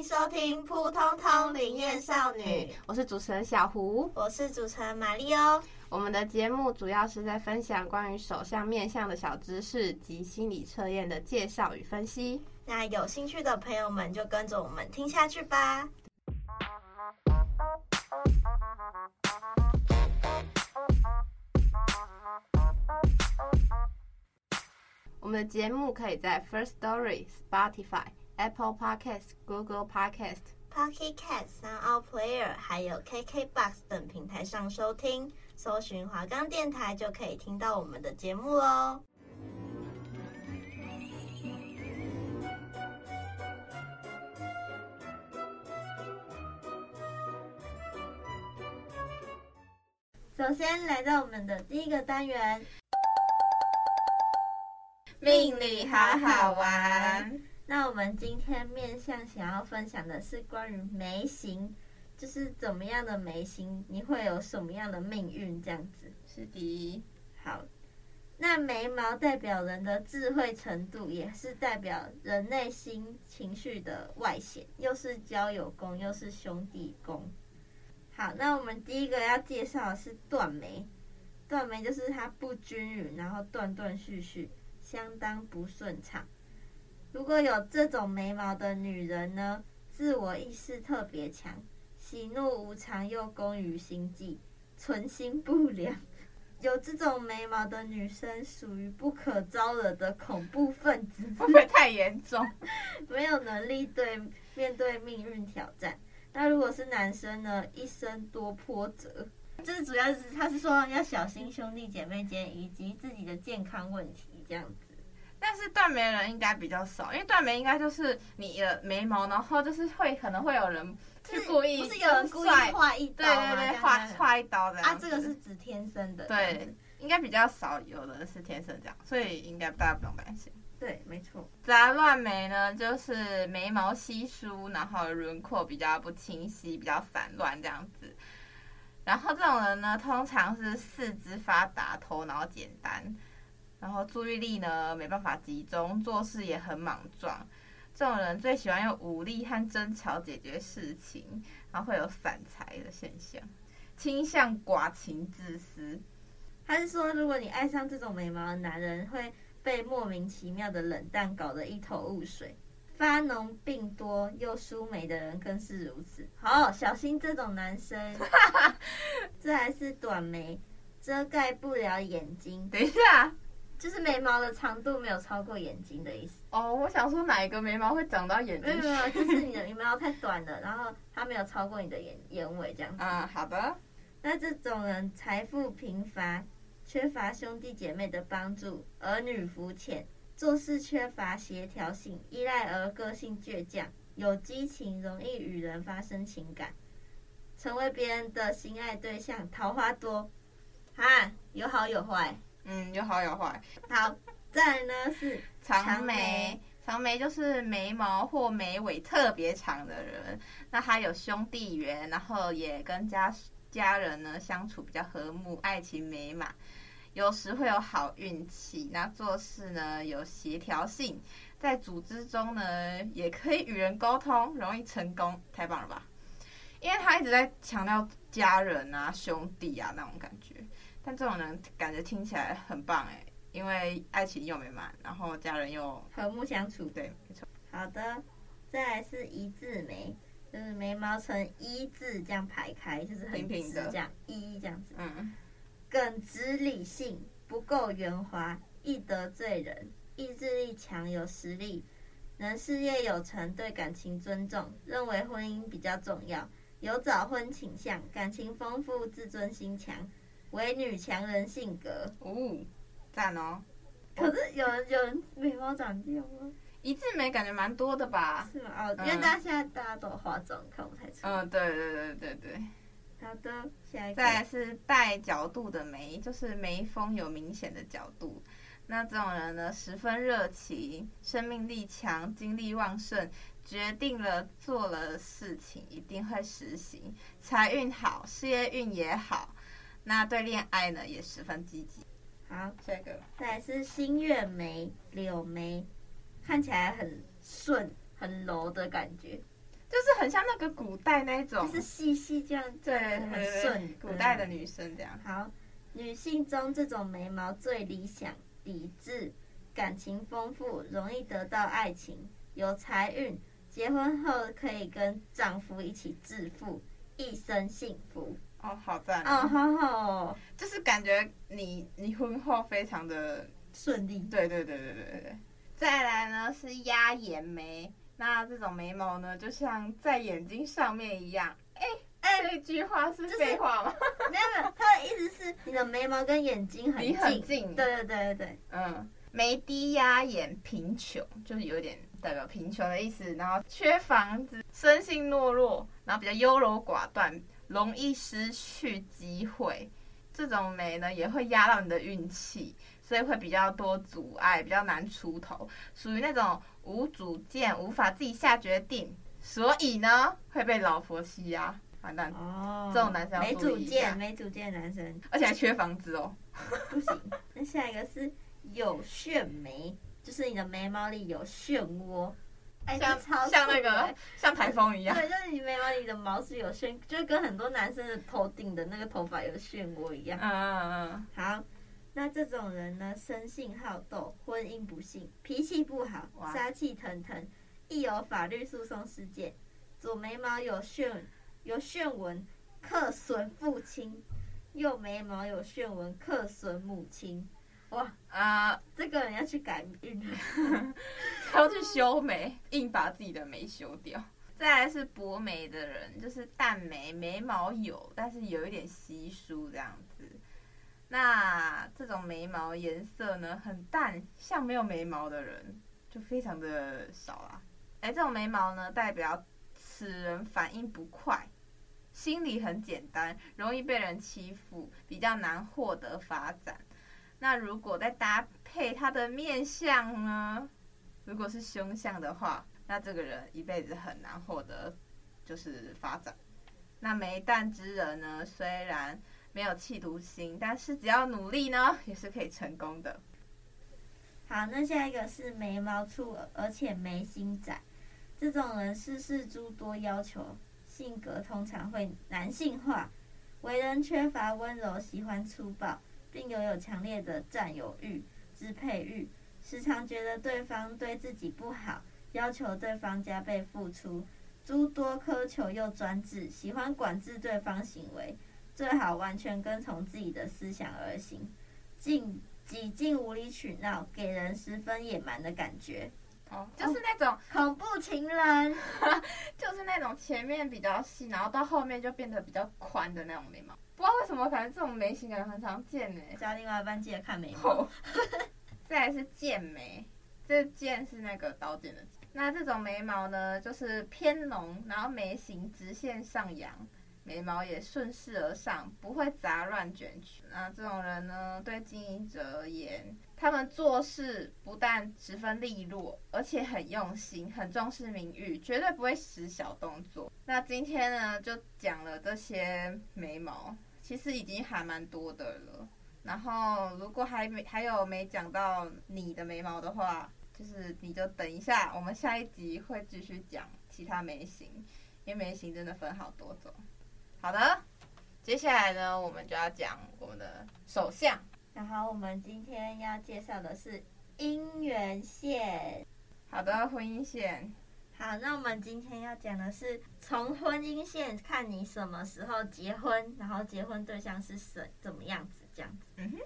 迎收听《扑通通灵验少女》，我是主持人小胡，我是主持人玛丽欧。我们的节目主要是在分享关于手相面相的小知识及心理测验的介绍与分析。那有兴趣的朋友们就跟着我们听下去吧。我们的节目可以在 First Story、Spotify、Apple Podcast、Google Podcast、Pocket Cast、Sound Player 还有 KKBox 等平台上收听。搜寻华冈电台就可以听到我们的节目喽。首先来到我们的第一个单元，命理好好玩。那我们今天面向想要分享的是关于眉形。就是怎么样的眉形，你会有什么样的命运？这样子是的。好，那眉毛代表人的智慧程度，也是代表人内心情绪的外显，又是交友宫，又是兄弟宫。好，那我们第一个要介绍的是断眉。断眉就是它不均匀，然后断断续续，相当不顺畅。如果有这种眉毛的女人呢，自我意识特别强。喜怒无常，又工于心计，存心不良。有这种眉毛的女生，属于不可招惹的恐怖分子。会不会太严重？没有能力对面对命运挑战。那如果是男生呢？一生多波折。这是主要是他是说要小心兄弟姐妹间以及自己的健康问题这样子。但是断眉的人应该比较少，因为断眉应该就是你的眉毛，然后就是会可能会有人。是故意，不是有人故意画一刀吗？对对对，划划一刀的。啊，这个是指天生的。对，应该比较少有的是天生这样，所以应该大家不用担心。对，没错。杂乱眉呢，就是眉毛稀疏，然后轮廓比较不清晰，比较散乱这样子。然后这种人呢，通常是四肢发达，头脑简单，然后注意力呢没办法集中，做事也很莽撞。这种人最喜欢用武力和争吵解决事情，然后会有散财的现象，倾向寡情自私。他是说，如果你爱上这种眉毛的男人，会被莫名其妙的冷淡搞得一头雾水。发脓病多又疏眉的人更是如此。好，小心这种男生。这还是短眉，遮盖不了眼睛。等一下。就是眉毛的长度没有超过眼睛的意思哦。我想说哪一个眉毛会长到眼睛？没有没有，就是你的眉毛太短了，然后它没有超过你的眼眼尾这样子。啊，好的。那这种人财富贫乏，缺乏兄弟姐妹的帮助，儿女肤浅，做事缺乏协调性，依赖而个性倔强，有激情，容易与人发生情感，成为别人的心爱对象，桃花多。啊，有好有坏。嗯，有好有坏。好，再来呢是长眉，长眉就是眉毛或眉尾特别长的人。那他有兄弟缘，然后也跟家家人呢相处比较和睦，爱情美满，有时会有好运气。那做事呢有协调性，在组织中呢也可以与人沟通，容易成功。太棒了吧？因为他一直在强调家人啊、兄弟啊那种感觉。但这种人感觉听起来很棒哎，因为爱情又美满，然后家人又和睦相处。对，没错。好的，再来是一字眉，就是眉毛呈一字这样排开，就是很直这样一这样子。嗯。耿直理性，不够圆滑，易得罪人，意志力强，有实力，能事业有成，对感情尊重，认为婚姻比较重要，有早婚倾向，感情丰富，自尊心强。为女强人性格哦，赞哦！可是有人有人眉毛长掉吗？一字眉感觉蛮多的吧？是吗？哦，因为大家现在大家都化妆，看不太出。嗯，对对对对对。好的，下一个。再来是带角度的眉，就是眉峰有明显的角度，那这种人呢，十分热情，生命力强，精力旺盛，决定了做了事情一定会实行，财运好，事业运也好。那对恋爱呢也十分积极。好，这个再来是新月眉、柳眉，看起来很顺、很柔的感觉，就是很像那个古代那种，就是细细这样，对，很顺。古代的女生这样。好，女性中这种眉毛最理想。理智、感情丰富，容易得到爱情，有财运，结婚后可以跟丈夫一起致富，一生幸福。哦，好赞哦，好好哦，就是感觉你你婚后非常的顺利。对对对对对对。再来呢是压眼眉，那这种眉毛呢就像在眼睛上面一样。哎哎，这句话是废话吗？没有没有，他的意思是你的眉毛跟眼睛很近。很近。对对对对对。嗯，眉低压眼，贫穷就是有点代表贫穷的意思。然后缺房子，生性懦弱，然后比较优柔寡断，容易失去机会。这种眉呢也会压到你的运气，所以会比较多阻碍，比较难出头，属于那种无主见，无法自己下决定，所以呢会被老婆欺压。完蛋哦，这种男生没主见，没主见的男生，而且还缺房子哦，不行。那下一个是有旋眉，就是你的眉毛里有漩涡，哎，像超像那个像台风一样，对，就是你眉毛里的毛是有漩，就跟很多男生的头顶的那个头发有漩涡一样。嗯嗯嗯。好，那这种人呢，生性好斗，婚姻不幸，脾气不好，杀气腾腾，一有法律诉讼事件，左眉毛有旋。有旋纹，克损父亲；右眉毛有旋纹，克损母亲。哇啊、这个人要去改运，要去修眉，硬把自己的眉修掉。再来是薄眉的人，就是淡眉，眉毛有，但是有一点稀疏这样子。那这种眉毛颜色呢，很淡，像没有眉毛的人就非常的少啦。哎，这种眉毛呢，代表。此人反应不快，心里很简单，容易被人欺负，比较难获得发展。那如果再搭配他的面相呢？如果是凶相的话，那这个人一辈子很难获得就是发展。那眉淡之人呢，虽然没有企图心，但是只要努力呢，也是可以成功的。好，那下一个是眉毛粗，而且眉心窄。这种人事事诸多要求，性格通常会男性化，为人缺乏温柔，喜欢粗暴，并拥有强烈的占有欲、支配欲，时常觉得对方对自己不好，要求对方加倍付出，诸多苛求又专制，喜欢管制对方行为，最好完全跟从自己的思想而行，尽几近无理取闹，给人十分野蛮的感觉。哦，就是那种、哦、恐怖情人，就 是那种前面比较细，然后到后面就变得比较宽的那种眉毛。不知道为什么，反正这种眉形感觉很常见呢。加另外一半记得看眉毛。再来是剑眉，这剑是那个刀剑的。那这种眉毛呢，就是偏浓，然后眉形直线上扬，眉毛也顺势而上，不会杂乱卷曲。那这种人呢，对经营者而言。他们做事不但十分利落，而且很用心，很重视名誉，绝对不会使小动作。那今天呢，就讲了这些眉毛，其实已经还蛮多的了。然后如果还没还有没讲到你的眉毛的话，就是你就等一下，我们下一集会继续讲其他眉形，因为眉形真的分好多种。好的，接下来呢，我们就要讲我们的手相。然后我们今天要介绍的是姻缘线。好的，婚姻线。好，那我们今天要讲的是从婚姻线看你什么时候结婚，然后结婚对象是谁，怎么样子这样子。嗯哼。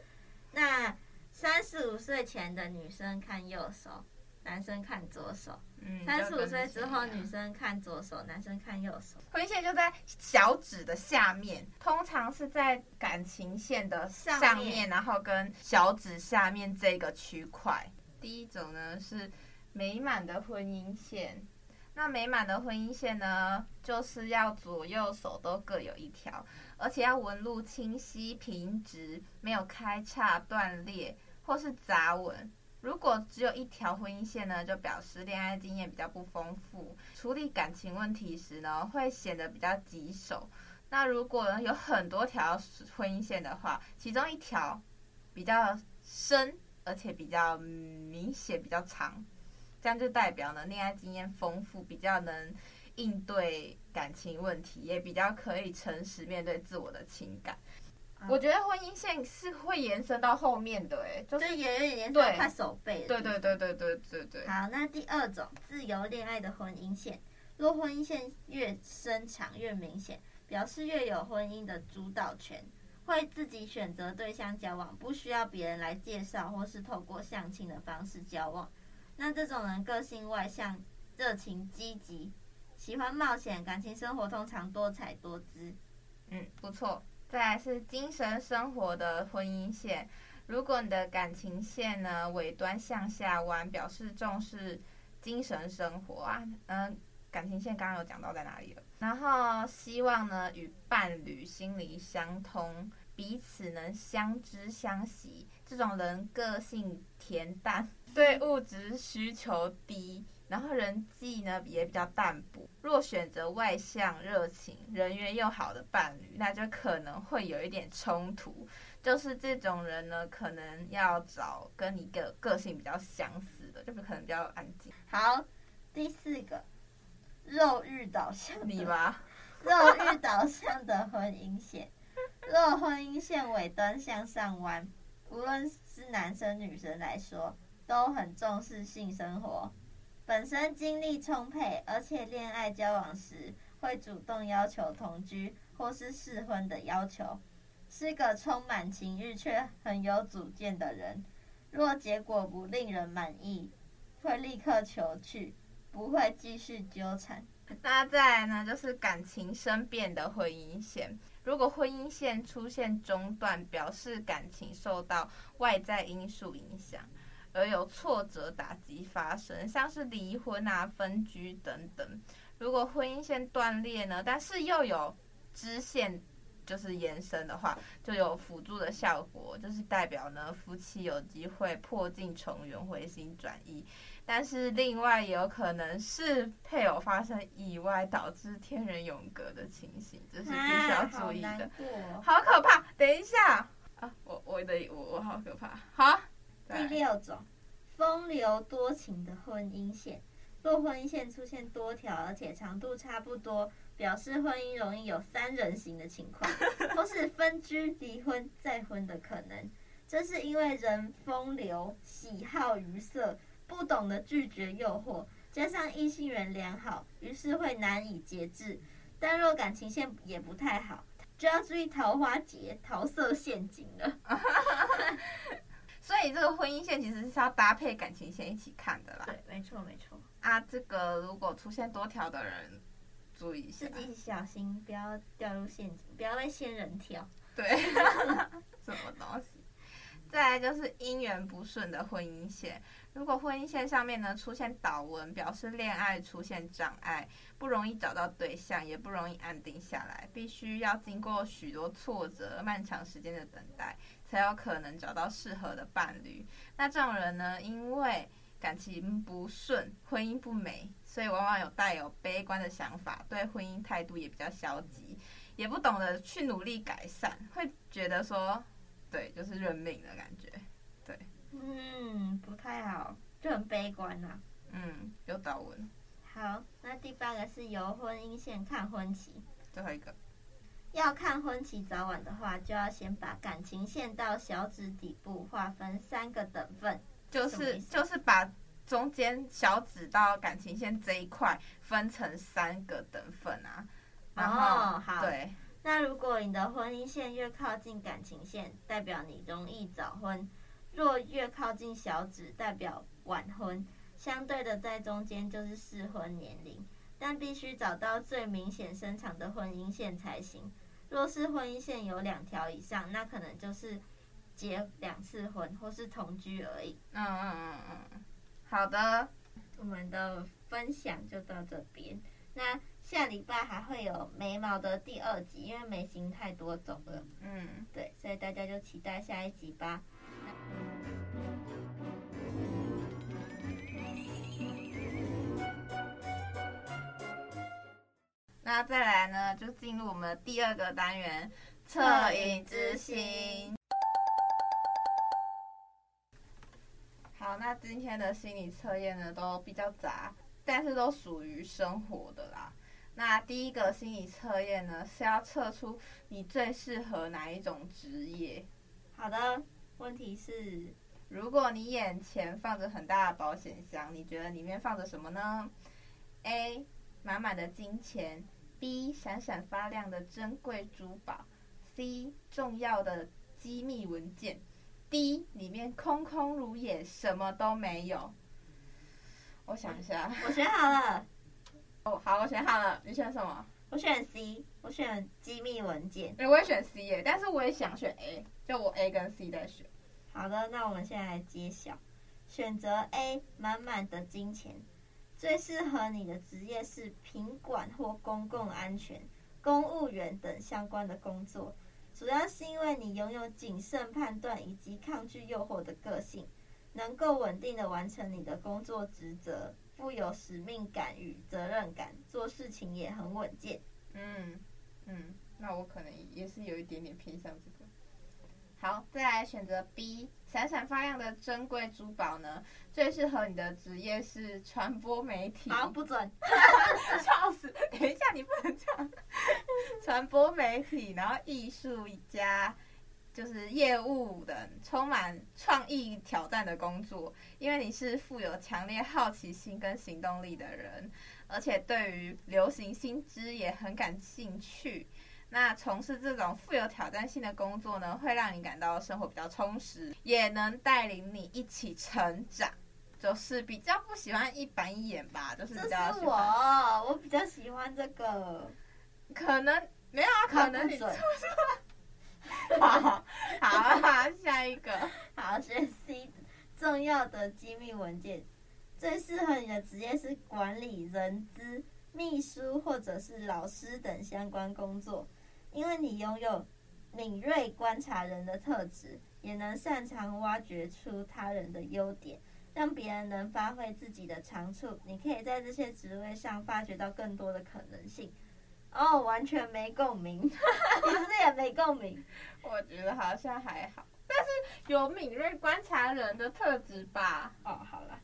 那三十五岁前的女生看右手，男生看左手。三十五岁之后，女生看左手，男生看右手。婚姻线就在小指的下面，通常是在感情线的上面，上面然后跟小指下面这个区块。第一种呢是美满的婚姻线，那美满的婚姻线呢，就是要左右手都各有一条，而且要纹路清晰平直，没有开叉断裂。或是杂纹。如果只有一条婚姻线呢，就表示恋爱经验比较不丰富，处理感情问题时呢，会显得比较棘手。那如果呢，有很多条婚姻线的话，其中一条比较深，而且比较明显、比较长，这样就代表呢，恋爱经验丰富，比较能应对感情问题，也比较可以诚实面对自我的情感。我觉得婚姻线是会延伸到后面的，哎，就是也有点延伸到快手背。对对对对对对对。好，那第二种自由恋爱的婚姻线，若婚姻线越深长越明显，表示越有婚姻的主导权，会自己选择对象交往，不需要别人来介绍或是透过相亲的方式交往。那这种人个性外向、热情积极，喜欢冒险，感情生活通常多彩多姿。嗯，不错。再来是精神生活的婚姻线，如果你的感情线呢尾端向下弯，表示重视精神生活啊。嗯，感情线刚刚有讲到在哪里了。然后希望呢与伴侣心灵相通，彼此能相知相惜。这种人个性恬淡，对物质需求低。然后人际呢也比较淡薄。若选择外向、热情、人缘又好的伴侣，那就可能会有一点冲突。就是这种人呢，可能要找跟你个个性比较相似的，就是可能比较安静。好，第四个，肉欲导向。你吗？肉欲导向的婚姻线，若婚姻线尾端向上弯，无论是男生女生来说，都很重视性生活。本身精力充沛，而且恋爱交往时会主动要求同居或是试婚的要求，是个充满情欲却很有主见的人。若结果不令人满意，会立刻求去，不会继续纠缠。那再来呢，就是感情生变的婚姻线。如果婚姻线出现中断，表示感情受到外在因素影响。而有挫折打击发生，像是离婚啊、分居等等。如果婚姻线断裂呢，但是又有支线就是延伸的话，就有辅助的效果，就是代表呢夫妻有机会破镜重圆、回心转意。但是另外也有可能是配偶发生意外导致天人永隔的情形，这是必须要注意的。啊、好，好可怕！等一下啊，我我的我我好可怕，好。第六种，风流多情的婚姻线。若婚姻线出现多条，而且长度差不多，表示婚姻容易有三人行的情况，或是分居、离婚、再婚的可能。这是因为人风流，喜好于色，不懂得拒绝诱惑，加上异性缘良好，于是会难以节制。但若感情线也不太好，就要注意桃花劫、桃色陷阱了。所以这个婚姻线其实是要搭配感情线一起看的啦。对，没错没错。啊，这个如果出现多条的人，注意一下，自己小心，不要掉入陷阱，不要被仙人跳。对，什么东西？再来就是姻缘不顺的婚姻线。如果婚姻线上面呢出现倒纹，表示恋爱出现障碍，不容易找到对象，也不容易安定下来，必须要经过许多挫折、漫长时间的等待，才有可能找到适合的伴侣。那这种人呢，因为感情不顺、婚姻不美，所以往往有带有悲观的想法，对婚姻态度也比较消极，也不懂得去努力改善，会觉得说，对，就是认命的感觉。对，嗯，不太好，就很悲观呐、啊。嗯，有倒纹。好，那第八个是由婚姻线看婚期。最后一个。要看婚期早晚的话，就要先把感情线到小指底部划分三个等份，就是就是把中间小指到感情线这一块分成三个等份啊。然后，哦，好。对。那如果你的婚姻线越靠近感情线，代表你容易早婚；若越靠近小指，代表晚婚。相对的，在中间就是适婚年龄，但必须找到最明显伸长的婚姻线才行。若是婚姻线有两条以上，那可能就是结两次婚或是同居而已。嗯嗯嗯嗯，好的，我们的分享就到这边。那下礼拜还会有眉毛的第二集，因为眉形太多种了。嗯，对，所以大家就期待下一集吧。那再来呢，就进入我们的第二个单元——恻隐之心。好，那今天的心理测验呢，都比较杂，但是都属于生活的啦。那第一个心理测验呢，是要测出你最适合哪一种职业。好的，问题是，如果你眼前放着很大的保险箱，你觉得里面放着什么呢？A. 满满的金钱；B. 闪闪发亮的珍贵珠宝；C. 重要的机密文件；D. 里面空空如也，什么都没有。我想一下，我选好了。哦，好，我选好了。你选什么？我选 C，我选机密文件。哎，我也选 C 耶，但是我也想选 A，就我 A 跟 C 在选。好的，那我们现在来揭晓。选择 A，满满的金钱，最适合你的职业是品管或公共安全、公务员等相关的工作，主要是因为你拥有谨慎判断以及抗拒诱惑的个性，能够稳定的完成你的工作职责。富有使命感与责任感，做事情也很稳健。嗯嗯，那我可能也是有一点点偏向这个。好，再来选择 B，闪闪发亮的珍贵珠宝呢？最适合你的职业是传播媒体。好，不准，笑死！等一下，你不能这样。传播媒体，然后艺术家。就是业务的充满创意挑战的工作，因为你是富有强烈好奇心跟行动力的人，而且对于流行新知也很感兴趣。那从事这种富有挑战性的工作呢，会让你感到生活比较充实，也能带领你一起成长。就是比较不喜欢一板一眼吧，就是比较喜欢。这是我，我比较喜欢这个。可能没有啊，可能你错。好，好，好，下一个，好，学习重要的机密文件，最适合你的职业是管理人资、秘书或者是老师等相关工作，因为你拥有敏锐观察人的特质，也能擅长挖掘出他人的优点，让别人能发挥自己的长处。你可以在这些职位上发掘到更多的可能性。哦，完全没共鸣，不是也没共鸣。我觉得好像还好，但是有敏锐观察人的特质吧。哦，好了，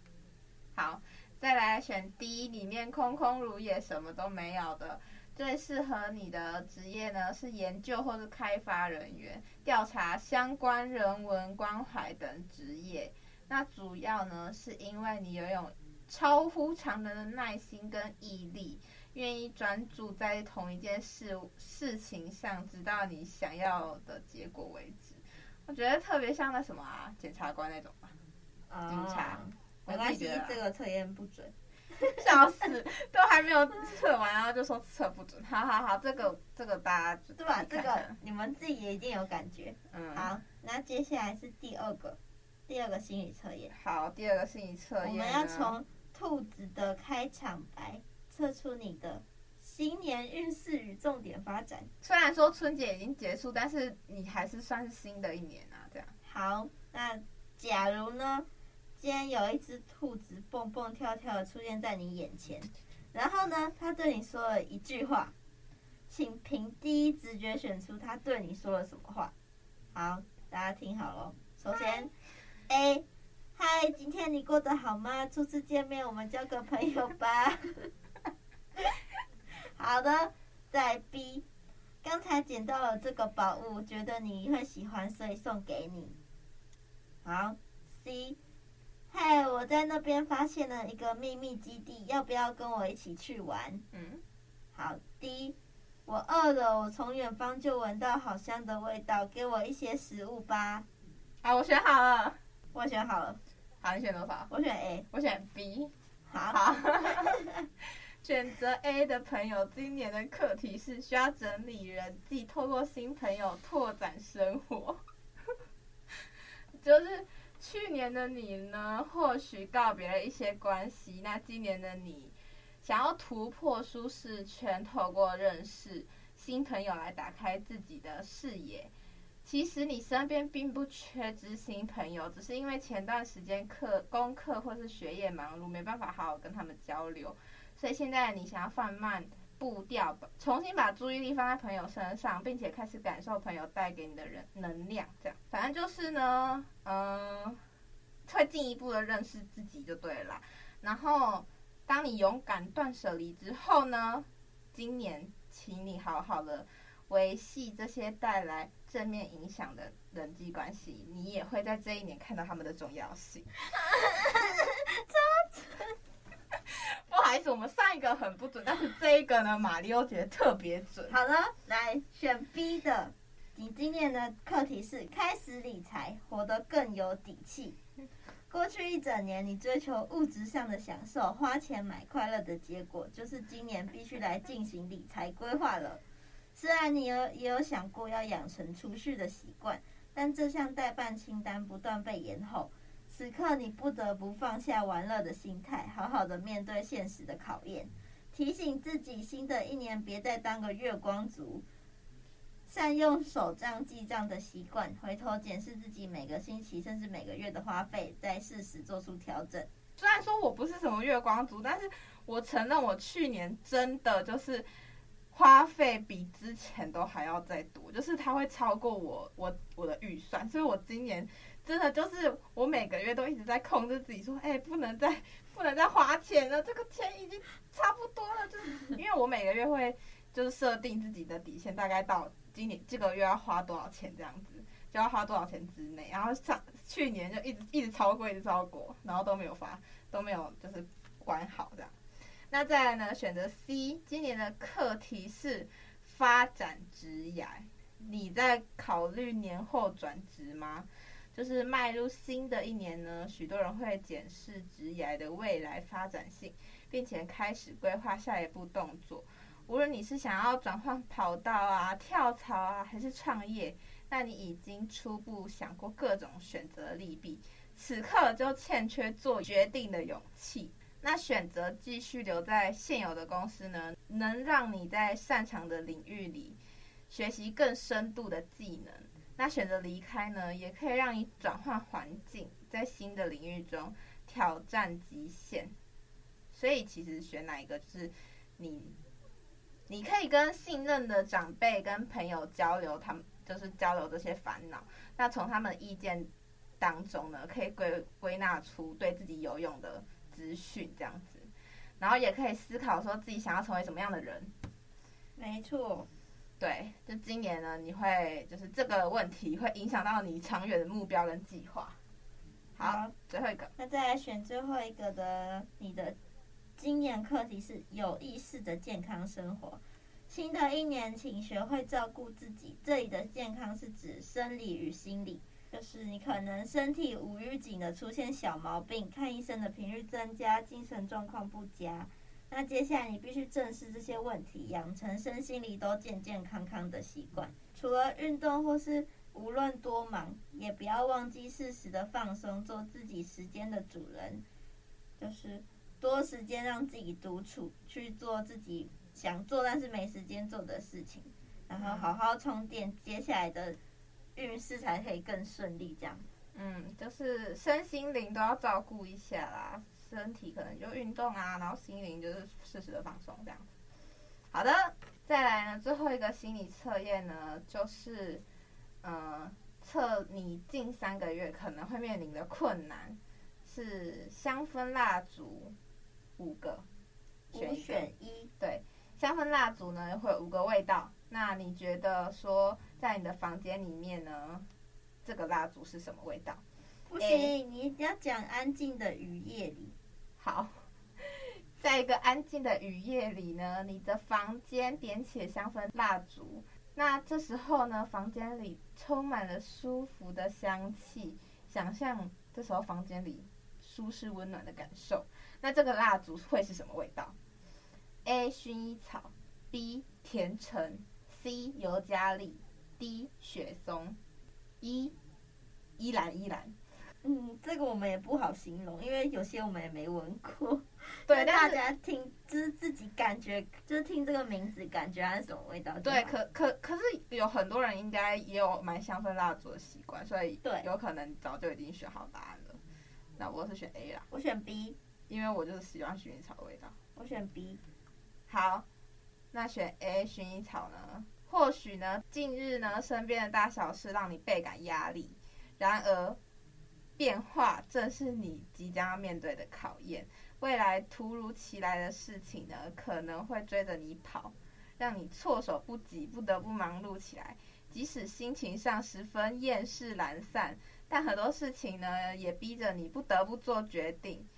好，再来选 D，里面空空如也，什么都没有的。最适合你的职业呢，是研究或是开发人员，调查相关人文关怀等职业。那主要呢，是因为你拥有超乎常人的耐心跟毅力。愿意专注在同一件事事情上，直到你想要的结果为止。我觉得特别像那什么啊，检察官那种吧。啊，警察。没关系，这个测验不准。笑死，都还没有测完，然后就说测不准。好好好，这个这个大家对吧？这个你们自己也一定有感觉。嗯。好，那接下来是第二个，第二个心理测验。好，第二个心理测验。我们要从兔子的开场白。测出你的新年运势与重点发展。虽然说春节已经结束，但是你还是算是新的一年啊，这样。好，那假如呢，今天有一只兔子蹦蹦跳跳的出现在你眼前，然后呢，他对你说了一句话，请凭第一直觉选出他对你说了什么话。好，大家听好了。首先，A，嗨，今天你过得好吗？初次见面，我们交个朋友吧。好的，再 B，刚才捡到了这个宝物，觉得你会喜欢，所以送给你。好，C，嘿，我在那边发现了一个秘密基地，要不要跟我一起去玩？嗯，好的我饿了，我从远方就闻到好香的味道，给我一些食物吧。啊，我选好了，我选好了。好，你选多少？我选 A，我选 B。好。好 选择 A 的朋友，今年的课题是需要整理人际，透过新朋友拓展生活。就是去年的你呢，或许告别了一些关系，那今年的你想要突破舒适圈，透过认识新朋友来打开自己的视野。其实你身边并不缺知心朋友，只是因为前段时间课功课或是学业忙碌，没办法好好跟他们交流。所以现在你想要放慢步调吧，重新把注意力放在朋友身上，并且开始感受朋友带给你的人能量。这样，反正就是呢，嗯，会进一步的认识自己就对了。然后，当你勇敢断舍离之后呢，今年请你好好的维系这些带来正面影响的人际关系，你也会在这一年看到他们的重要性。不好意思，我们上一个很不准，但是这一个呢，玛丽欧觉得特别准。好了，来选 B 的，你今年的课题是开始理财，活得更有底气。过去一整年，你追求物质上的享受，花钱买快乐的结果，就是今年必须来进行理财规划了。虽然你有也有想过要养成储蓄的习惯，但这项代办清单不断被延后。此刻你不得不放下玩乐的心态，好好的面对现实的考验，提醒自己新的一年别再当个月光族，善用手账记账的习惯，回头检视自己每个星期甚至每个月的花费，再适时做出调整。虽然说我不是什么月光族，但是我承认我去年真的就是花费比之前都还要再多，就是它会超过我我我的预算，所以我今年。真的就是我每个月都一直在控制自己，说，哎、不能再不能再花钱了，这个钱已经差不多了。就是因为我每个月会就是设定自己的底线，大概到今年这个月要花多少钱这样子，就要花多少钱之内。然后上去年就一直一直超过，一直超过，然后都没有花，都没有就是管好这样。那再来呢，选择 C，今年的课题是发展职涯，你在考虑年后转职吗？就是迈入新的一年呢，许多人会检视职涯的未来发展性，并且开始规划下一步动作。无论你是想要转换跑道啊、跳槽啊，还是创业，那你已经初步想过各种选择利弊，此刻就欠缺做决定的勇气。那选择继续留在现有的公司呢，能让你在擅长的领域里学习更深度的技能。那选择离开呢，也可以让你转换环境，在新的领域中挑战极限。所以其实选哪一个，就是你，你可以跟信任的长辈、跟朋友交流，他们就是交流这些烦恼。那从他们的意见当中呢，可以归归纳出对自己有用的资讯，这样子。然后也可以思考说自己想要成为什么样的人。没错。对，就今年呢，你会就是这个问题会影响到你长远的目标跟计划。好，好，最后一个，那再来选最后一个的，你的今年课题是有意识的健康生活。新的一年，请学会照顾自己。这里的健康是指生理与心理，就是你可能身体无预警的出现小毛病，看医生的频率增加，精神状况不佳。那接下来你必须正视这些问题，养成身心里都健健康康的习惯。除了运动或是无论多忙，也不要忘记适时的放松，做自己时间的主人。就是多时间让自己独处，去做自己想做但是没时间做的事情，然后好好充电，接下来的运势才可以更顺利。这样，嗯，就是身心灵都要照顾一下啦。身体可能就运动啊，然后心灵就是适时的放松这样子。好的，再来呢，最后一个心理测验呢，就是，呃，测你近三个月可能会面临的困难，是香氛蜡烛五个，选一选一。对，香氛蜡烛呢会有五个味道，那你觉得说在你的房间里面呢，这个蜡烛是什么味道？不行，欸、你一定要讲安静的雨夜里。好，在一个安静的雨夜里呢，你的房间点起了香氛蜡烛，那这时候呢，房间里充满了舒服的香气，想象这时候房间里舒适温暖的感受。那这个蜡烛会是什么味道？A. 薰衣草，B. 甜橙，C. 尤加利，D. 雪松，E. 依兰依兰。嗯，这个我们也不好形容，因为有些我们也没闻过。对，大家听，就是自己感觉，就是听这个名字，感觉它是什么味道？对，可可可是有很多人应该也有买香氛蜡烛的习惯，所以对，有可能早就已经选好答案了。那我是选 A 啦，我选 B，因为我就是喜欢薰衣草的味道。我选 B。好，那选 A 薰衣草呢？或许呢，近日呢，身边的大小事让你倍感压力。然而，变化正是你即将要面对的考验。未来突如其来的事情呢，可能会追着你跑，让你措手不及，不得不忙碌起来。即使心情上十分厌世懒散，但很多事情呢，也逼着你不得不做决定。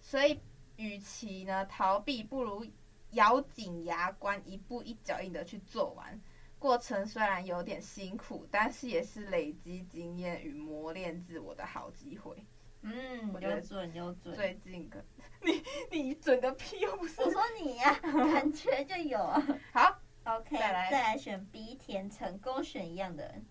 所以，与其呢逃避，不如咬紧牙关，一步一脚印的去做完。过程虽然有点辛苦，但是也是累积经验与磨练自我的好机会。嗯，我觉得准有准。最近个，你你准个屁！又不是我说你呀、啊，感觉就有啊。好，OK，再来再来选 B 甜橙，勾选一样的人。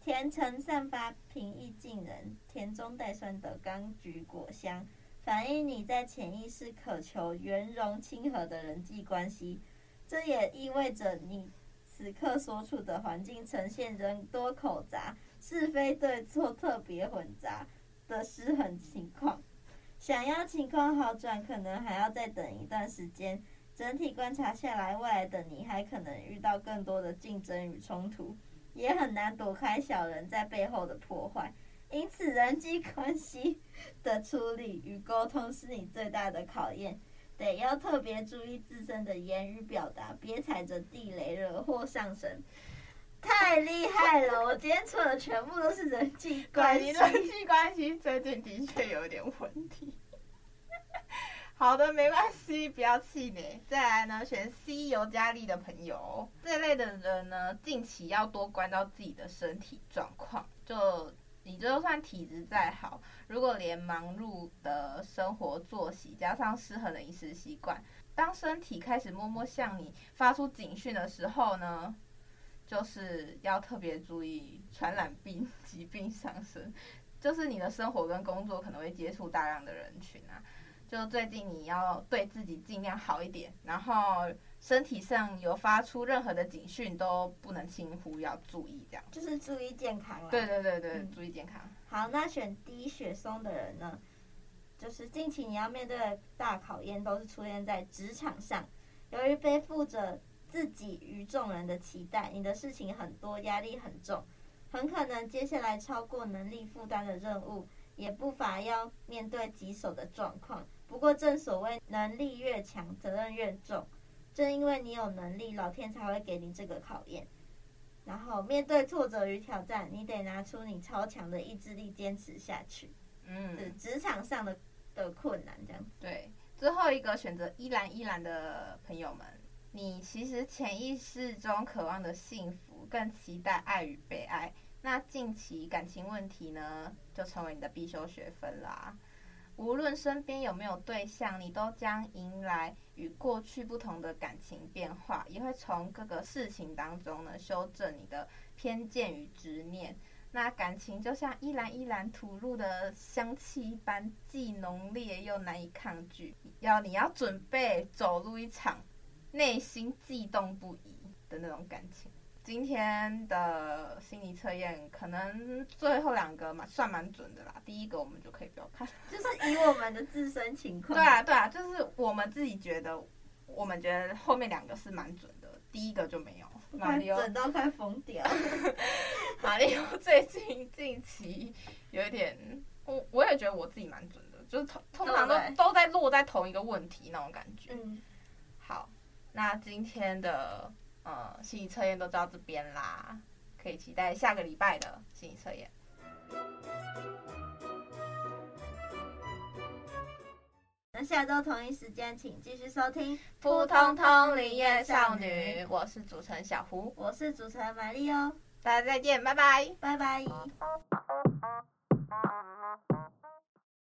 甜橙散发平易近人、甜中带酸的柑橘果香，反映你在潜意识渴求圆融亲和的人际关系。这也意味着你。此刻所处的环境呈现人多口杂、是非对错特别混杂的失衡情况，想要情况好转，可能还要再等一段时间。整体观察下来，未来的你还可能遇到更多的竞争与冲突，也很难躲开小人在背后的破坏。因此，人际关系的处理与沟通是你最大的考验。得要特别注意自身的言语表达，别踩着地雷惹祸上身。太厉害了！我今天测的全部都是人际关系，人际关系最近的确有点问题。好的，没关系，不要气馁。再来呢，选 C 尤加利的朋友，这类的人呢，近期要多关照自己的身体状况，就。你就算体质再好，如果连忙碌的生活作息加上失衡的饮食习惯，当身体开始默默向你发出警讯的时候呢，就是要特别注意传染病 疾病上升。就是你的生活跟工作可能会接触大量的人群啊，就最近你要对自己尽量好一点，然后。身体上有发出任何的警讯都不能轻忽，要注意这样。就是注意健康了。对对对对，嗯、注意健康。好，那选低雪松的人呢？就是近期你要面对的大考验都是出现在职场上，由于背负着自己与众人的期待，你的事情很多，压力很重，很可能接下来超过能力负担的任务，也不乏要面对棘手的状况。不过正所谓能力越强，责任越重。正因为你有能力，老天才会给你这个考验。然后面对挫折与挑战，你得拿出你超强的意志力，坚持下去。嗯，职场上的的困难这样。对，最后一个选择依然依然的朋友们，你其实潜意识中渴望的幸福，更期待爱与被爱。那近期感情问题呢，就成为你的必修学分啦。无论身边有没有对象，你都将迎来与过去不同的感情变化，也会从各个事情当中呢修正你的偏见与执念。那感情就像一兰一兰吐露的香气一般，既浓烈又难以抗拒。要你要准备走入一场内心悸动不已的那种感情。今天的心理测验可能最后两个嘛算蛮准的啦，第一个我们就可以不要看，就是以我们的自身情况。对啊对啊，就是我们自己觉得，我们觉得后面两个是蛮准的，第一个就没有。蛮准到快疯掉。马里奥最近近期有一点，我我也觉得我自己蛮准的，就是通通常都都在落在同一个问题那种感觉。嗯。好，那今天的。呃，心理测验都到这边啦，可以期待下个礼拜的心理测验。那下周同一时间，请继续收听《扑通通灵验少女》，我是主持人小胡，我是主持人玛丽哦，大家再见，拜拜，拜拜。